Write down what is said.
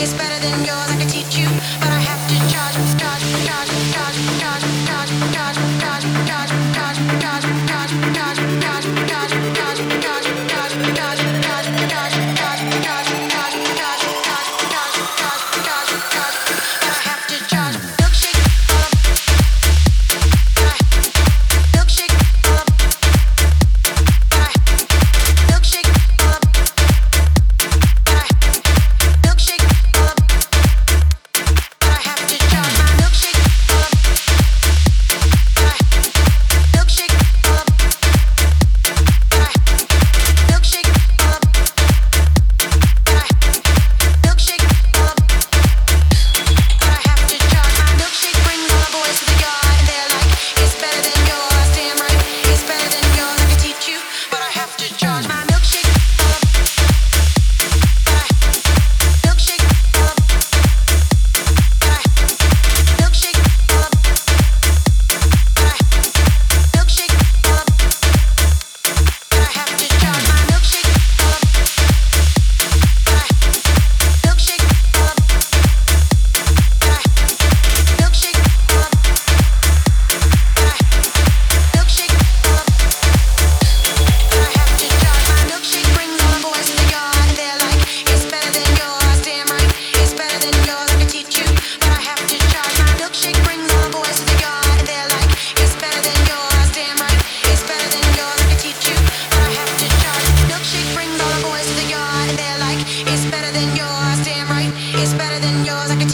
It's better than yours. It's better than yours, damn right. It's better than yours. I can